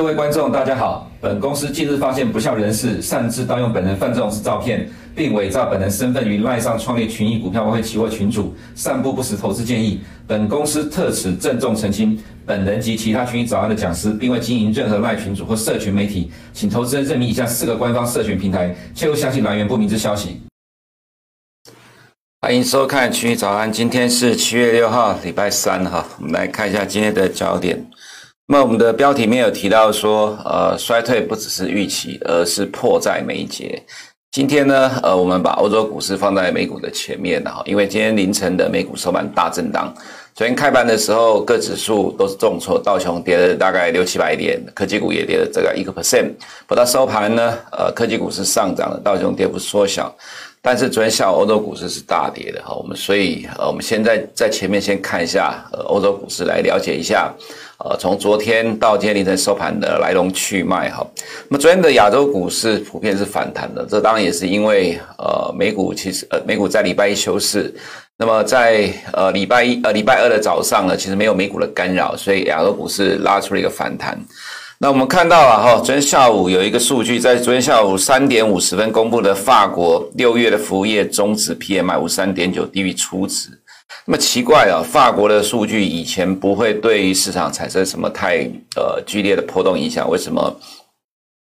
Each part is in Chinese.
各位观众，大家好。本公司近日发现不肖人士擅自盗用本人范仲式照片，并伪造本人身份于赖上创立群益股票外汇期货群组，散布不实投资建议。本公司特此郑重澄清，本人及其他群益早安的讲师，并未经营任何赖群组或社群媒体，请投资人认明以下四个官方社群平台，切勿相信来源不明之消息。欢迎收看群益早安，今天是七月六号，礼拜三哈，我们来看一下今天的焦点。那我们的标题面有提到说，呃，衰退不只是预期，而是迫在眉睫。今天呢，呃，我们把欧洲股市放在美股的前面哈，因为今天凌晨的美股收盘大震荡。昨天开盘的时候，各指数都是重挫，道琼跌了大概六七百点，科技股也跌了这个一个 percent。不到收盘呢，呃，科技股是上涨的，道琼跌幅缩小。但是昨天下午欧洲股市是大跌的哈，我们所以呃，我们现在在前面先看一下呃欧洲股市，来了解一下。呃，从昨天到今天凌晨收盘的来龙去脉哈。那么昨天的亚洲股市普遍是反弹的，这当然也是因为呃美股其实呃美股在礼拜一休市，那么在呃礼拜一呃礼拜二的早上呢，其实没有美股的干扰，所以亚洲股市拉出了一个反弹。那我们看到了哈，昨天下午有一个数据，在昨天下午三点五十分公布的法国六月的服务业终值 PMI 五三点九低于初值。那么奇怪啊，法国的数据以前不会对于市场产生什么太呃剧烈的波动影响，为什么？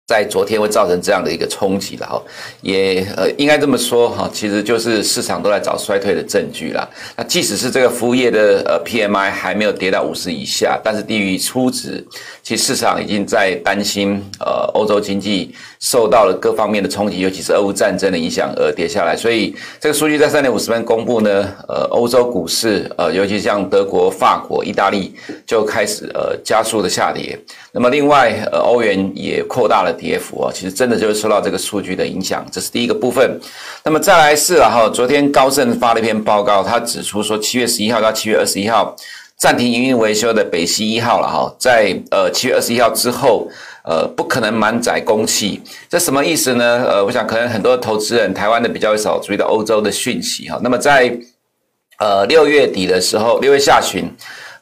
在昨天会造成这样的一个冲击了哈，也呃应该这么说哈，其实就是市场都在找衰退的证据啦。那即使是这个服务业的呃 PMI 还没有跌到五十以下，但是低于初值，其实市场已经在担心呃欧洲经济受到了各方面的冲击，尤其是俄乌战争的影响而跌下来。所以这个数据在三点五十分公布呢，呃欧洲股市呃尤其像德国、法国、意大利就开始呃加速的下跌。那么另外呃欧元也扩大了。跌幅啊，其实真的就是受到这个数据的影响，这是第一个部分。那么再来是了哈，昨天高盛发了一篇报告，他指出说，七月十一号到七月二十一号暂停营运维修的北溪一号了哈，在呃七月二十一号之后，呃不可能满载供气，这什么意思呢？呃，我想可能很多投资人台湾的比较少注意到欧洲的讯息哈。那么在呃六月底的时候，六月下旬。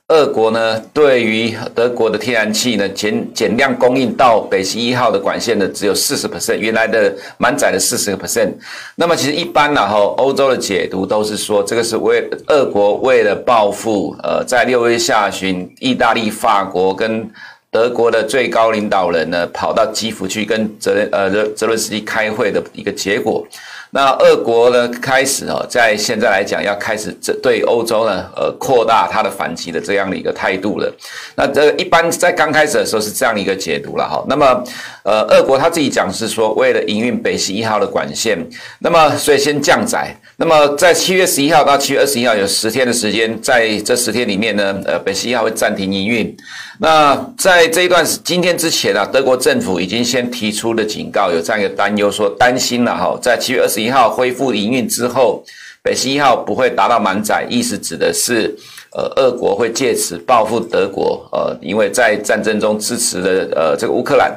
俄国呢，对于德国的天然气呢，减减量供应到北溪一号的管线呢，只有四十 percent，原来的满载的四十个 percent。那么其实一般呢，哈，欧洲的解读都是说，这个是为俄国为了报复，呃，在六月下旬，意大利、法国跟德国的最高领导人呢，跑到基辅去跟泽呃泽伦斯基开会的一个结果。那俄国呢，开始哦，在现在来讲，要开始这对欧洲呢，呃，扩大它的反击的这样的一个态度了。那这一般在刚开始的时候是这样的一个解读了哈。那么，呃，俄国他自己讲是说，为了营运北溪一号的管线，那么所以先降载。那么在七月十一号到七月二十一号有十天的时间，在这十天里面呢，呃，北溪一号会暂停营运。那在这一段今天之前啊，德国政府已经先提出了警告，有这样一个担忧，说担心了哈，在七月二十一号恢复营运之后，北溪一号不会达到满载，意思指的是，呃，俄国会借此报复德国，呃，因为在战争中支持的呃这个乌克兰，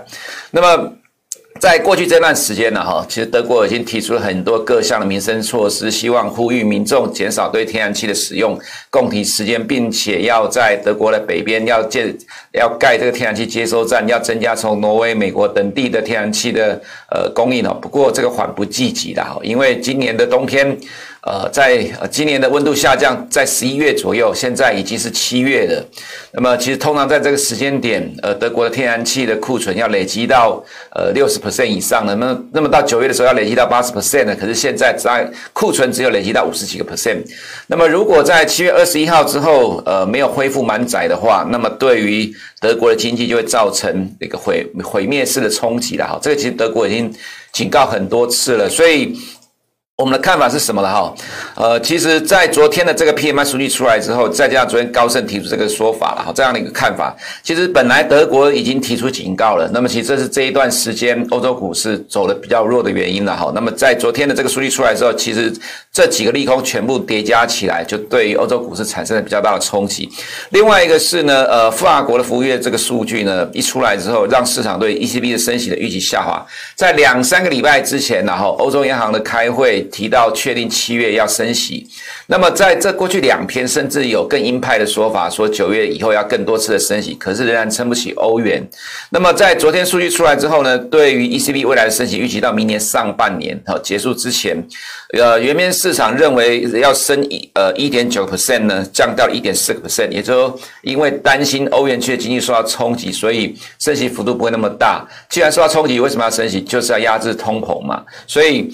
那么。在过去这段时间呢，哈，其实德国已经提出了很多各项的民生措施，希望呼吁民众减少对天然气的使用，供体时间，并且要在德国的北边要建、要盖这个天然气接收站，要增加从挪威、美国等地的天然气的呃供应哦。不过这个缓不济急的哈，因为今年的冬天。呃，在今年的温度下降，在十一月左右，现在已经是七月了。那么，其实通常在这个时间点，呃，德国的天然气的库存要累积到呃六十 percent 以上的。那么，那么到九月的时候要累积到八十 percent 的。可是现在在库存只有累积到五十几个 percent。那么，如果在七月二十一号之后，呃，没有恢复满载的话，那么对于德国的经济就会造成一个毁毁灭式的冲击了。哈，这个其实德国已经警告很多次了，所以。我们的看法是什么了哈？呃，其实，在昨天的这个 PMI 数据出来之后，再加上昨天高盛提出这个说法了哈，这样的一个看法，其实本来德国已经提出警告了，那么其实这是这一段时间欧洲股市走的比较弱的原因了哈。那么在昨天的这个数据出来之后，其实这几个利空全部叠加起来，就对于欧洲股市产生了比较大的冲击。另外一个是呢，呃，法国的服务业这个数据呢一出来之后，让市场对 ECB 的升息的预期下滑。在两三个礼拜之前，然后欧洲央行的开会。提到确定七月要升息。那么在这过去两天，甚至有更鹰派的说法，说九月以后要更多次的升息，可是仍然撑不起欧元。那么在昨天数据出来之后呢，对于 ECB 未来的升息预期到明年上半年好结束之前，呃，原面市场认为要升一呃一点九 percent 呢，降到一点四个 percent，也就，因为担心欧元区的经济受到冲击，所以升息幅度不会那么大。既然受到冲击，为什么要升息？就是要压制通膨嘛。所以。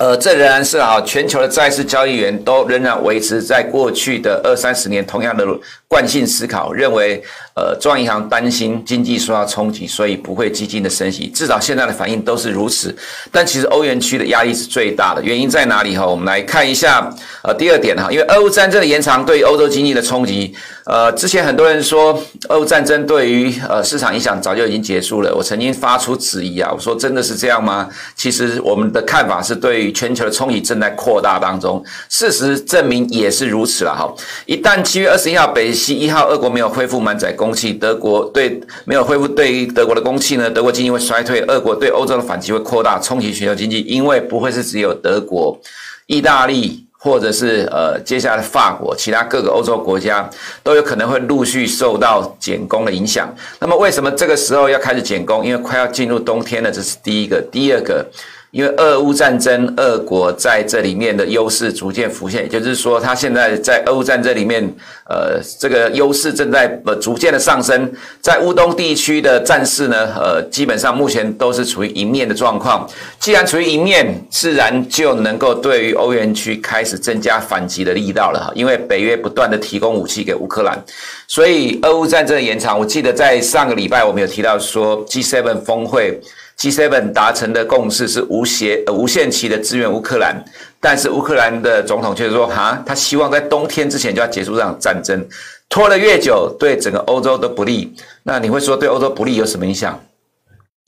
呃，这仍然是啊，全球的债市交易员都仍然维持在过去的二三十年同样的惯性思考，认为呃，中央银行担心经济受到冲击，所以不会激进的升息。至少现在的反应都是如此。但其实欧元区的压力是最大的，原因在哪里哈？我们来看一下呃，第二点哈，因为俄乌战争的延长对欧洲经济的冲击。呃，之前很多人说俄乌战争对于呃市场影响早就已经结束了，我曾经发出质疑啊，我说真的是这样吗？其实我们的看法是对于全球的冲击正在扩大当中，事实证明也是如此了哈。一旦七月二十一号北溪一号俄国没有恢复满载供气，德国对没有恢复对于德国的供气呢，德国经济会衰退，俄国对欧洲的反击会扩大，冲击全球经济，因为不会是只有德国、意大利或者是呃接下来的法国，其他各个欧洲国家都有可能会陆续受到减工的影响。那么为什么这个时候要开始减工？因为快要进入冬天了，这是第一个，第二个。因为俄乌战争，俄国在这里面的优势逐渐浮现，也就是说，它现在在俄乌战争里面，呃，这个优势正在呃逐渐的上升。在乌东地区的战事呢，呃，基本上目前都是处于一面的状况。既然处于一面，自然就能够对于欧元区开始增加反击的力道了哈。因为北约不断的提供武器给乌克兰，所以俄乌战争的延长，我记得在上个礼拜我们有提到说 G7 峰会。G7 达成的共识是无限无限期的支援乌克兰，但是乌克兰的总统却说：“哈，他希望在冬天之前就要结束这场战争，拖得越久，对整个欧洲都不利。”那你会说对欧洲不利有什么影响？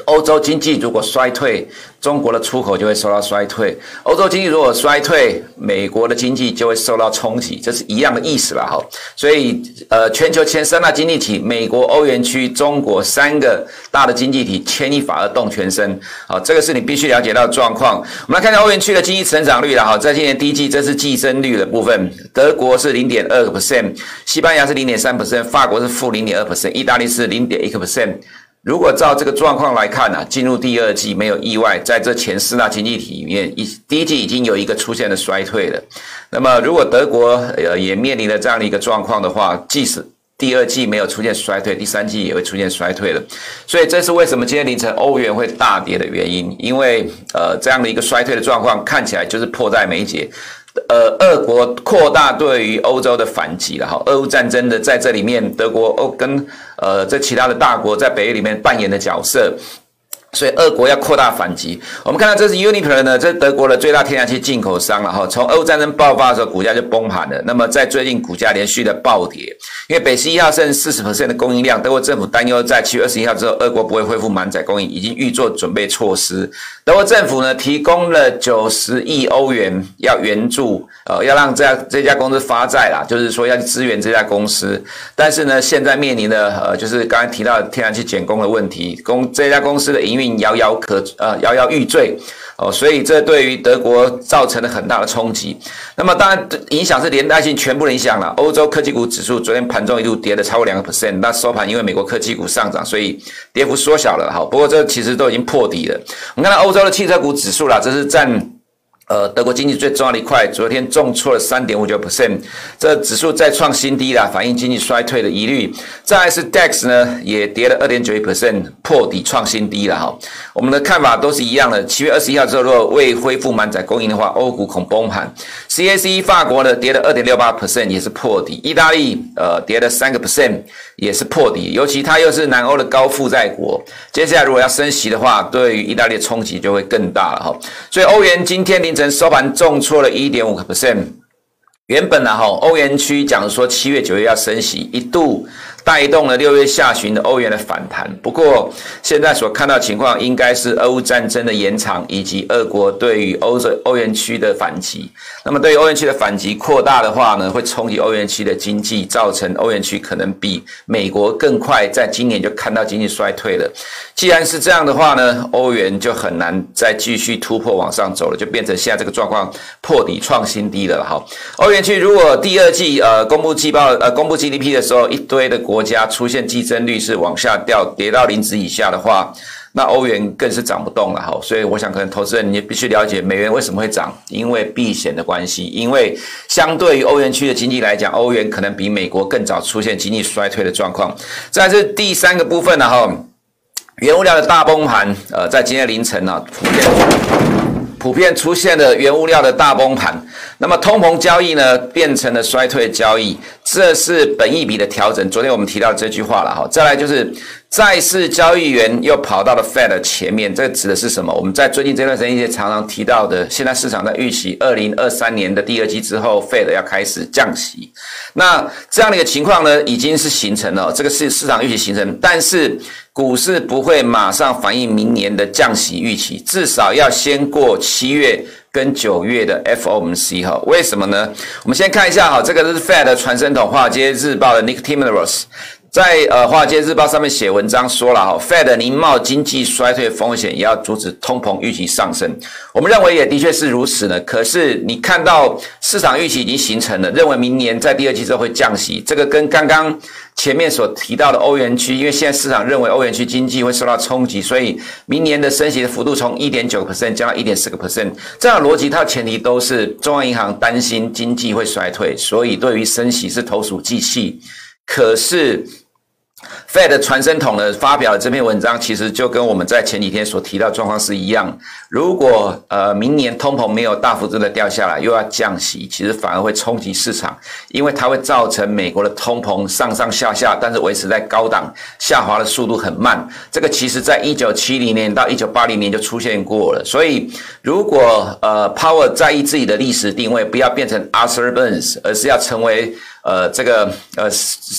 欧洲经济如果衰退，中国的出口就会受到衰退；欧洲经济如果衰退，美国的经济就会受到冲击，这是一样的意思了哈。所以，呃，全球前三大经济体——美国、欧元区、中国三个大的经济体牵一发而动全身。好，这个是你必须了解到的状况。我们来看看欧元区的经济成长率了哈，在今年第一季，这是季增率的部分，德国是零点二个 percent，西班牙是零点三 percent，法国是负零点二 percent，意大利是零点一个 percent。如果照这个状况来看呢、进入第二季没有意外，在这前四大经济体里面，一第一季已经有一个出现了衰退了。那么，如果德国呃也面临了这样的一个状况的话，即使第二季没有出现衰退，第三季也会出现衰退了。所以，这是为什么今天凌晨欧元会大跌的原因，因为呃这样的一个衰退的状况看起来就是迫在眉睫。呃，俄国扩大对于欧洲的反击了哈，俄乌战争的在这里面，德国欧跟呃这其他的大国在北约里面扮演的角色。所以，俄国要扩大反击。我们看到这是 Uniper 呢，这是德国的最大天然气进口商了哈。从俄乌战争爆发的时候，股价就崩盘了。那么，在最近股价连续的暴跌，因为北溪一号剩四十%的供应量，德国政府担忧在七月二十一号之后，俄国不会恢复满载供应，已经预做准备措施。德国政府呢，提供了九十亿欧元要援助，呃，要让这家这家公司发债啦，就是说要支援这家公司。但是呢，现在面临的呃，就是刚才提到的天然气减供的问题，公这家公司的营运。摇摇可呃摇摇欲坠哦，所以这对于德国造成了很大的冲击。那么当然影响是连带性全部影响了。欧洲科技股指数昨天盘中一度跌了超过两个 percent，那收盘因为美国科技股上涨，所以跌幅缩小了。哈，不过这其实都已经破底了。我们看到欧洲的汽车股指数啦，这是占。呃，德国经济最重要的一块，昨天重挫了三点五九 percent，这指数再创新低了，反映经济衰退的疑虑。再来是 DAX 呢，也跌了二点九一 percent，破底创新低了哈。我们的看法都是一样的，七月二十一号之后，如果未恢复满载供应的话，欧股恐崩盘。CAC 法国呢，跌了二点六八 percent，也是破底。意大利呃，跌了三个 percent，也是破底。尤其它又是南欧的高负债国，接下来如果要升息的话，对于意大利的冲击就会更大了哈。所以欧元今天凌晨。收盘重挫了一点五个 percent。原本呢，哈，欧元区讲说七月九月要升息，一度带动了六月下旬的欧元的反弹。不过，现在所看到情况应该是俄乌战争的延长，以及俄国对于欧洲欧元区的反击。那么，对于欧元区的反击扩大的话呢，会冲击欧元区的经济，造成欧元区可能比美国更快在今年就看到经济衰退了。既然是这样的话呢，欧元就很难再继续突破往上走了，就变成现在这个状况破底创新低了。哈，欧元区如果第二季呃公布季报呃公布 GDP 的时候，一堆的国家出现激增率是往下掉，跌到零值以下的话，那欧元更是涨不动了。哈，所以我想可能投资人你必须了解美元为什么会涨，因为避险的关系，因为相对于欧元区的经济来讲，欧元可能比美国更早出现经济衰退的状况。再是第三个部分呢，哈。原物料的大崩盘，呃，在今天凌晨呢、啊，普遍普遍出现了原物料的大崩盘。那么通膨交易呢，变成了衰退交易，这是本益比的调整。昨天我们提到这句话了哈。再来就是债市交易员又跑到了 Fed 前面，这指的是什么？我们在最近这段时间也常常提到的，现在市场在预期二零二三年的第二季之后，Fed 要开始降息。那这样的一个情况呢，已经是形成了，这个是市场预期形成，但是。股市不会马上反映明年的降息预期，至少要先过七月跟九月的 FOMC 哈。为什么呢？我们先看一下哈，这个是 Fed 的传声筒，华尔街日报的 Nick Timmeros。在呃《华尔街日报》上面写文章说了哈，Fed 宁冒经济衰退风险，也要阻止通膨预期上升。我们认为也的确是如此呢。可是你看到市场预期已经形成了，认为明年在第二季之后会降息，这个跟刚刚前面所提到的欧元区，因为现在市场认为欧元区经济会受到冲击，所以明年的升息的幅度从一点九 percent 降到一点四个 percent，这样的逻辑它的前提都是中央银行担心经济会衰退，所以对于升息是投鼠忌器。可是。Fed 传声筒呢发表的这篇文章，其实就跟我们在前几天所提到状况是一样。如果呃明年通膨没有大幅度的掉下来，又要降息，其实反而会冲击市场，因为它会造成美国的通膨上上下下，但是维持在高档，下滑的速度很慢。这个其实在一九七零年到一九八零年就出现过了。所以如果呃 Powell 在意自己的历史定位，不要变成 Arthur Burns，而是要成为。呃，这个呃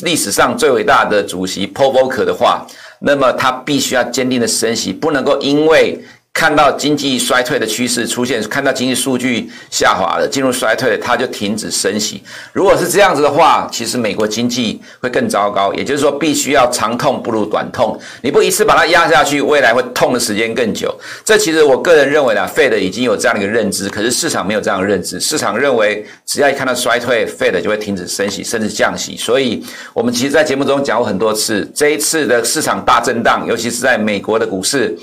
历史上最伟大的主席 Paul Volcker 的话，那么他必须要坚定的升息，不能够因为。看到经济衰退的趋势出现，看到经济数据下滑了，进入衰退，它就停止升息。如果是这样子的话，其实美国经济会更糟糕。也就是说，必须要长痛不如短痛，你不一次把它压下去，未来会痛的时间更久。这其实我个人认为呢，Fed 已经有这样的一个认知，可是市场没有这样的认知。市场认为，只要一看到衰退，Fed 就会停止升息，甚至降息。所以，我们其实，在节目中讲过很多次，这一次的市场大震荡，尤其是在美国的股市。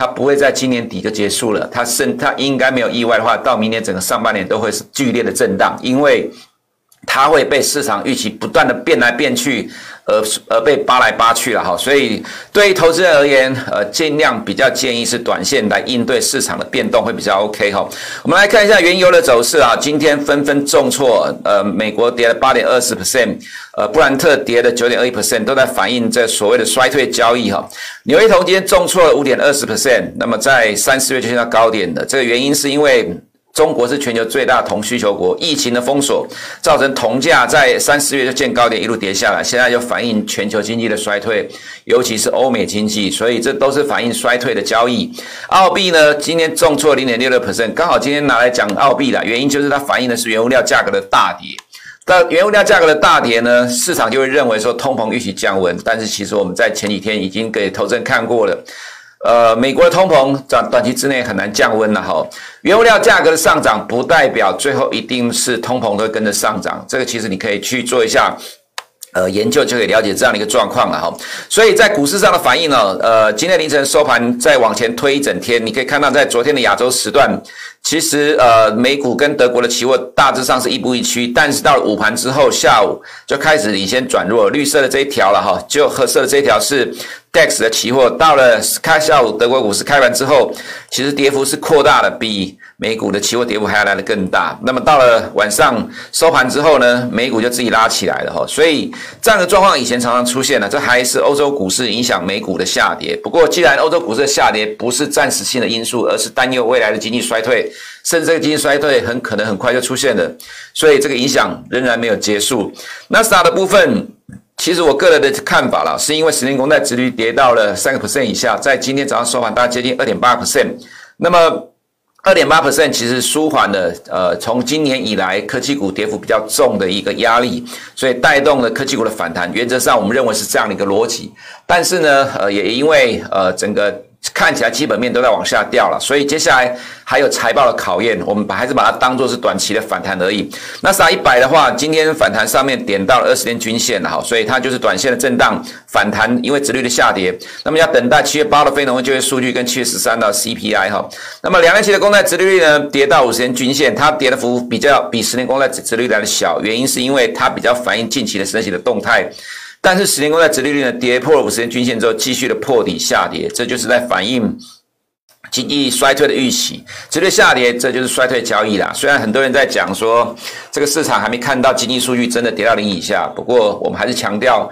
它不会在今年底就结束了，它甚它应该没有意外的话，到明年整个上半年都会是剧烈的震荡，因为它会被市场预期不断的变来变去。而而被扒来扒去了哈，所以对于投资人而言，呃，尽量比较建议是短线来应对市场的变动会比较 OK 哈。我们来看一下原油的走势啊，今天纷纷重挫，呃，美国跌了八点二十 percent，呃，布兰特跌了九点二一 percent，都在反映这所谓的衰退交易哈。纽约铜今天重挫了五点二十 percent，那么在三四月就见到高点的，这个原因是因为。中国是全球最大铜需求国，疫情的封锁造成铜价在三四月就见高点，一路跌下来，现在就反映全球经济的衰退，尤其是欧美经济，所以这都是反映衰退的交易。澳币呢，今天重挫零点六六 percent，刚好今天拿来讲澳币了，原因就是它反映的是原物料价格的大跌。那原物料价格的大跌呢，市场就会认为说通膨预期降温，但是其实我们在前几天已经给投资人看过了。呃，美国的通膨在短期之内很难降温了哈。原物料价格的上涨不代表最后一定是通膨都会跟着上涨，这个其实你可以去做一下呃研究，就可以了解这样的一个状况了哈。所以在股市上的反应呢，呃，今天凌晨收盘再往前推一整天，你可以看到在昨天的亚洲时段。其实，呃，美股跟德国的期货大致上是亦步亦趋，但是到了午盘之后，下午就开始领先转弱，绿色的这一条了哈，就褐色的这一条是 DAX 的期货，到了开下午德国股市开盘之后，其实跌幅是扩大了，比。美股的期货跌幅还要来得更大，那么到了晚上收盘之后呢，美股就自己拉起来了哈，所以这样的状况以前常常出现了，这还是欧洲股市影响美股的下跌。不过，既然欧洲股市的下跌不是暂时性的因素，而是担忧未来的经济衰退，甚至这个经济衰退很可能很快就出现了，所以这个影响仍然没有结束。纳斯达的部分。其实我个人的看法啦，是因为十年公债殖率跌到了三个 percent 以下，在今天早上收盘大概接近二点八 percent，那么二点八 percent 其实舒缓了呃从今年以来科技股跌幅比较重的一个压力，所以带动了科技股的反弹。原则上我们认为是这样的一个逻辑，但是呢，呃，也因为呃整个。看起来基本面都在往下掉了，所以接下来还有财报的考验，我们把还是把它当做是短期的反弹而已。那纳斯达克一百的话，今天反弹上面点到了二十天均线了哈，所以它就是短线的震荡反弹，因为殖率的下跌。那么要等待七月八的非农就业数据跟七月十三的 CPI 哈。那么两年期的公债殖率呢，跌到五十天均线，它跌的幅比较比十年公债殖率来的小，原因是因为它比较反映近期的升息的动态。但是十年公债殖利率呢，跌破了五十天均线之后，继续的破底下跌，这就是在反映经济衰退的预期。直接下跌，这就是衰退交易啦。虽然很多人在讲说，这个市场还没看到经济数据真的跌到零以下，不过我们还是强调。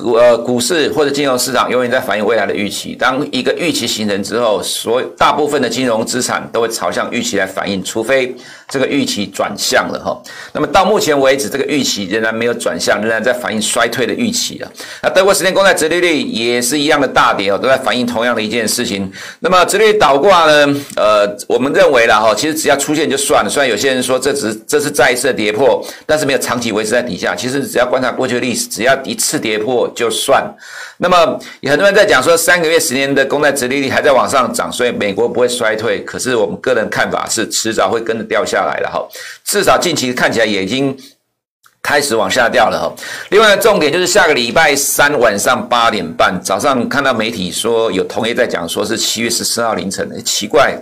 股呃，股市或者金融市场永远在反映未来的预期。当一个预期形成之后，所大部分的金融资产都会朝向预期来反映，除非这个预期转向了哈。那么到目前为止，这个预期仍然没有转向，仍然在反映衰退的预期啊。那德国十年公债殖利率也是一样的大跌哦，都在反映同样的一件事情。那么殖利率倒挂呢？呃，我们认为啦哈，其实只要出现就算了。虽然有些人说这只这是再一次跌破，但是没有长期维持在底下。其实只要观察过去的历史，只要一次跌破。就算，那么有很多人在讲说，三个月、十年的公债殖利率还在往上涨，所以美国不会衰退。可是我们个人看法是，迟早会跟着掉下下来了哈。至少近期看起来也已经开始往下掉了哈。另外重点就是下个礼拜三晚上八点半，早上看到媒体说有同业在讲，说是七月十四号凌晨，奇怪，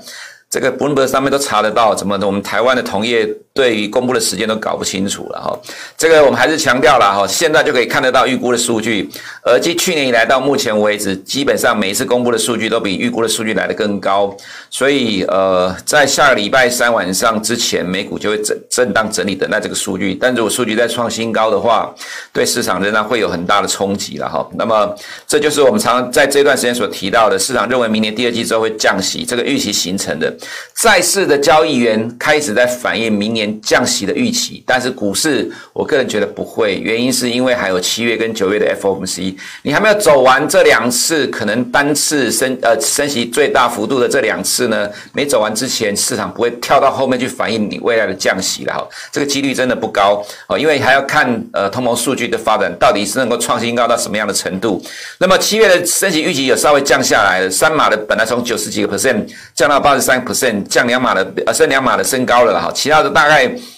这个 Bloomberg 上面都查得到，怎么？我们台湾的同业。对于公布的时间都搞不清楚了哈，这个我们还是强调了哈，现在就可以看得到预估的数据，而继去年以来到目前为止，基本上每一次公布的数据都比预估的数据来得更高，所以呃，在下个礼拜三晚上之前，美股就会震震荡整理等待这个数据，但如果数据再创新高的话，对市场仍然会有很大的冲击了哈。那么这就是我们常常在这段时间所提到的，市场认为明年第二季之后会降息，这个预期形成的，债市的交易员开始在反映明年。降息的预期，但是股市，我个人觉得不会，原因是因为还有七月跟九月的 FOMC，你还没有走完这两次，可能单次升呃升息最大幅度的这两次呢，没走完之前，市场不会跳到后面去反映你未来的降息了哈，这个几率真的不高哦，因为还要看呃通膨数据的发展到底是能够创新高到什么样的程度。那么七月的升息预期有稍微降下来了，三码的本来从九十几个 percent 降到八十三 percent，降两码的呃升两码的升高了了哈，其他的大概。right.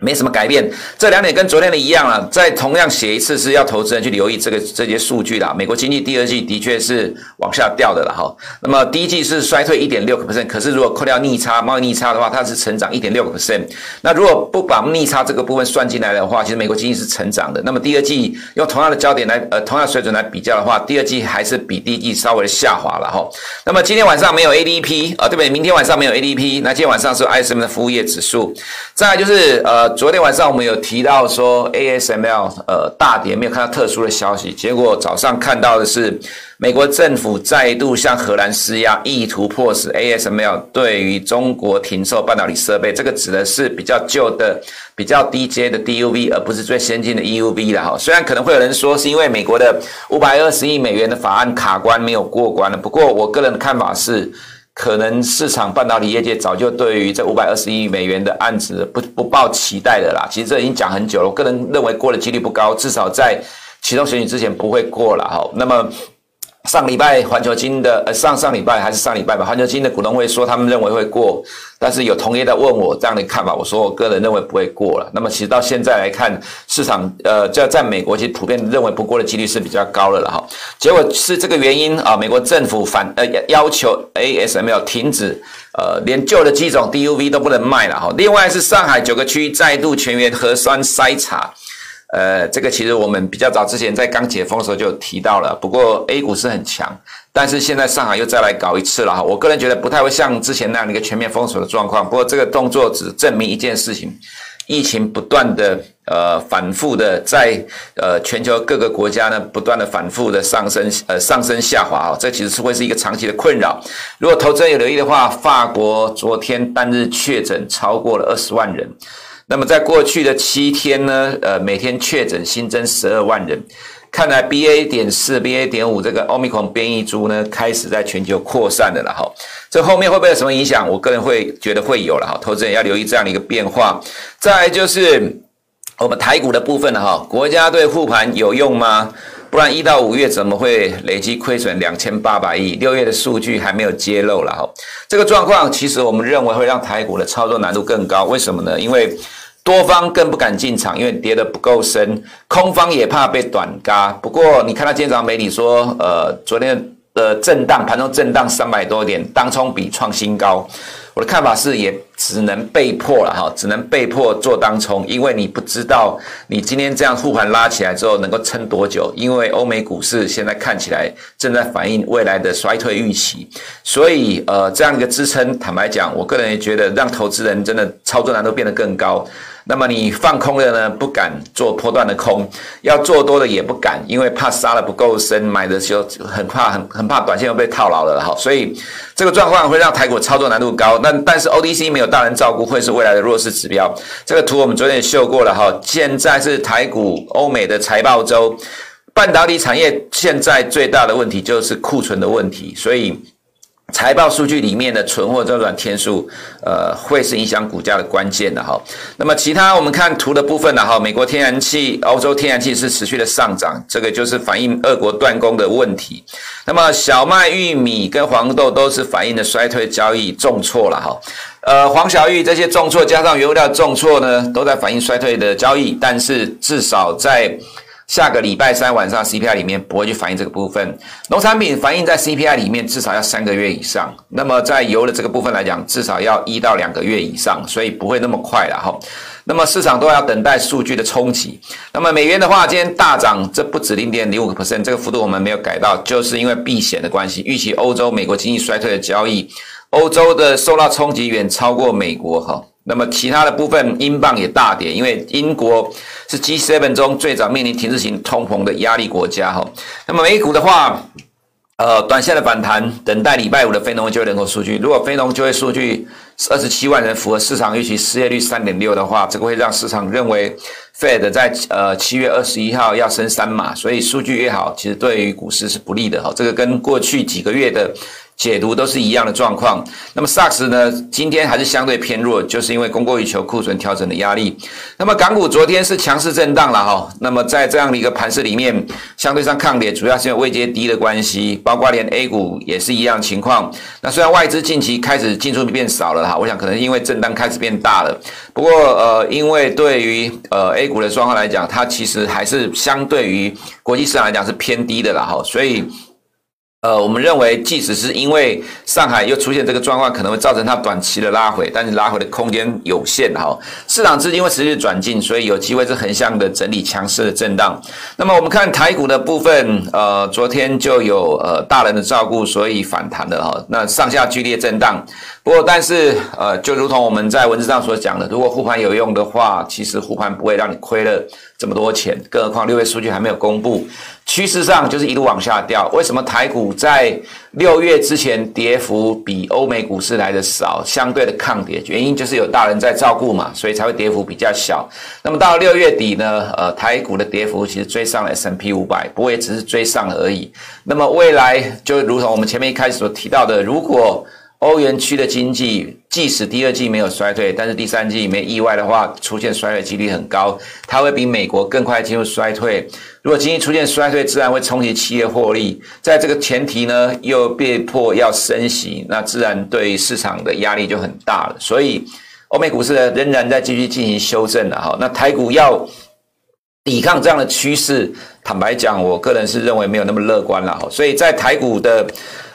没什么改变，这两点跟昨天的一样了。再同样写一次，是要投资人去留意这个这些数据啦。美国经济第二季的确是往下掉的了哈。那么第一季是衰退一点六个 percent，可是如果扣掉逆差、贸易逆差的话，它是成长一点六个 percent。那如果不把逆差这个部分算进来的话，其实美国经济是成长的。那么第二季用同样的焦点来呃同样水准来比较的话，第二季还是比第一季稍微下滑了哈。那么今天晚上没有 ADP 啊，对不对？明天晚上没有 ADP，那今天晚上是 ISM 的服务业指数。再来就是呃。昨天晚上我们有提到说 ASML 呃大跌，没有看到特殊的消息。结果早上看到的是美国政府再度向荷兰施压，意图迫使 ASML 对于中国停售半导体设备。这个指的是比较旧的、比较低阶的 DUV，而不是最先进的 EUV 了哈。虽然可能会有人说是因为美国的五百二十亿美元的法案卡关没有过关了，不过我个人的看法是。可能市场半导体业界早就对于这五百二十亿美元的案子不不抱期待的啦。其实这已经讲很久了，我个人认为过的几率不高，至少在启动选举之前不会过了哈。那么。上礼拜环球金的呃上上礼拜还是上礼拜吧，环球金的股东会说他们认为会过，但是有同业在问我这样的看法，我说我个人认为不会过了。那么其实到现在来看，市场呃在在美国其实普遍认为不过的几率是比较高的了哈。结果是这个原因啊，美国政府反呃要求 ASML 停止呃连旧的机种 DUV 都不能卖了哈。另外是上海九个区再度全员核酸筛查。呃，这个其实我们比较早之前在刚解封的时候就提到了，不过 A 股是很强，但是现在上海又再来搞一次了哈。我个人觉得不太会像之前那样的一个全面封锁的状况，不过这个动作只证明一件事情：疫情不断的呃反复的在呃全球各个国家呢不断的反复的上升呃上升下滑啊，这其实是会是一个长期的困扰。如果投资人有留意的话，法国昨天单日确诊超过了二十万人。那么在过去的七天呢，呃，每天确诊新增十二万人，看来 BA 点四、BA 点五这个 Omicron 变异株呢，开始在全球扩散的了哈。这后面会不会有什么影响？我个人会觉得会有了哈，投资人要留意这样的一个变化。再来就是我们台股的部分了哈，国家队护盘有用吗？不然一到五月怎么会累计亏损两千八百亿？六月的数据还没有揭露了哈。这个状况其实我们认为会让台股的操作难度更高。为什么呢？因为多方更不敢进场，因为跌得不够深，空方也怕被短嘎。不过你看到今天早上媒体说，呃，昨天的震荡，盘中震荡三百多点，当冲比创新高。我的看法是，也只能被迫了哈，只能被迫做当冲，因为你不知道你今天这样护盘拉起来之后能够撑多久，因为欧美股市现在看起来正在反映未来的衰退预期，所以呃，这样一个支撑，坦白讲，我个人也觉得让投资人真的操作难度变得更高。那么你放空的呢，不敢做波段的空，要做多的也不敢，因为怕杀的不够深，买的时候很怕很很怕短线又被套牢了哈，所以这个状况会让台股操作难度高。那但是 O D C 没有大人照顾，会是未来的弱势指标。这个图我们昨天也秀过了哈，现在是台股欧美的财报周，半导体产业现在最大的问题就是库存的问题，所以。财报数据里面的存货周转天数，呃，会是影响股价的关键的哈。那么其他我们看图的部分呢哈，美国天然气、欧洲天然气是持续的上涨，这个就是反映俄国断供的问题。那么小麦、玉米跟黄豆都是反映的衰退交易重挫了哈。呃，黄小玉这些重挫加上原物料重挫呢，都在反映衰退的交易，但是至少在。下个礼拜三晚上 CPI 里面不会去反映这个部分，农产品反映在 CPI 里面至少要三个月以上，那么在油的这个部分来讲，至少要一到两个月以上，所以不会那么快了哈。那么市场都要等待数据的冲击。那么美元的话，今天大涨，这不止零点零五个 percent，这个幅度我们没有改到，就是因为避险的关系，预期欧洲、美国经济衰退的交易，欧洲的受到冲击远超过美国哈。那么其他的部分，英镑也大跌，因为英国是 G7 中最早面临停滞型通膨的压力国家哈。那么美股的话，呃，短线的反弹，等待礼拜五的非农就业人口数据。如果非农就业数据二十七万人符合市场预期，失业率三点六的话，这个会让市场认为 Fed 在呃七月二十一号要升三码，所以数据越好，其实对于股市是不利的哈。这个跟过去几个月的。解读都是一样的状况。那么 SARS 呢？今天还是相对偏弱，就是因为供过于求、库存调整的压力。那么港股昨天是强势震荡了哈。那么在这样的一个盘势里面，相对上抗跌，主要是因为位阶低的关系，包括连 A 股也是一样情况。那虽然外资近期开始进出变少了哈，我想可能因为震荡开始变大了。不过呃，因为对于呃 A 股的状况来讲，它其实还是相对于国际市场来讲是偏低的了哈，所以。呃，我们认为，即使是因为上海又出现这个状况，可能会造成它短期的拉回，但是拉回的空间有限哈。市场资金会持续转进，所以有机会是横向的整理强势的震荡。那么我们看台股的部分，呃，昨天就有呃大人的照顾，所以反弹了哈。那上下剧烈震荡。不过，但是呃，就如同我们在文字上所讲的，如果护盘有用的话，其实护盘不会让你亏了这么多钱。更何况六月数据还没有公布，趋势上就是一路往下掉。为什么台股在六月之前跌幅比欧美股市来的少，相对的抗跌？原因就是有大人在照顾嘛，所以才会跌幅比较小。那么到六月底呢，呃，台股的跌幅其实追上了 S&P 500，不过也只是追上而已。那么未来就如同我们前面一开始所提到的，如果欧元区的经济，即使第二季没有衰退，但是第三季没意外的话，出现衰退几率很高，它会比美国更快进入衰退。如果经济出现衰退，自然会冲击企业获利。在这个前提呢，又被迫要升息，那自然对市场的压力就很大了。所以，欧美股市呢仍然在继续进行修正的哈。那台股要抵抗这样的趋势，坦白讲，我个人是认为没有那么乐观了哈。所以在台股的。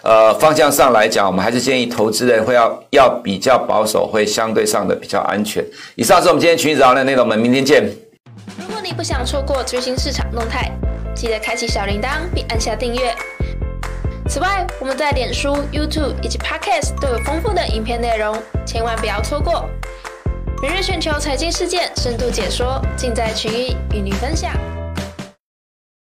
呃，方向上来讲，我们还是建议投资人会要要比较保守，会相对上的比较安全。以上是我们今天群益早上的内容，我们明天见。如果你不想错过最新市场动态，记得开启小铃铛并按下订阅。此外，我们在脸书、YouTube 以及 Podcast 都有丰富的影片内容，千万不要错过。每日全球财经事件深度解说，尽在群益与你分享。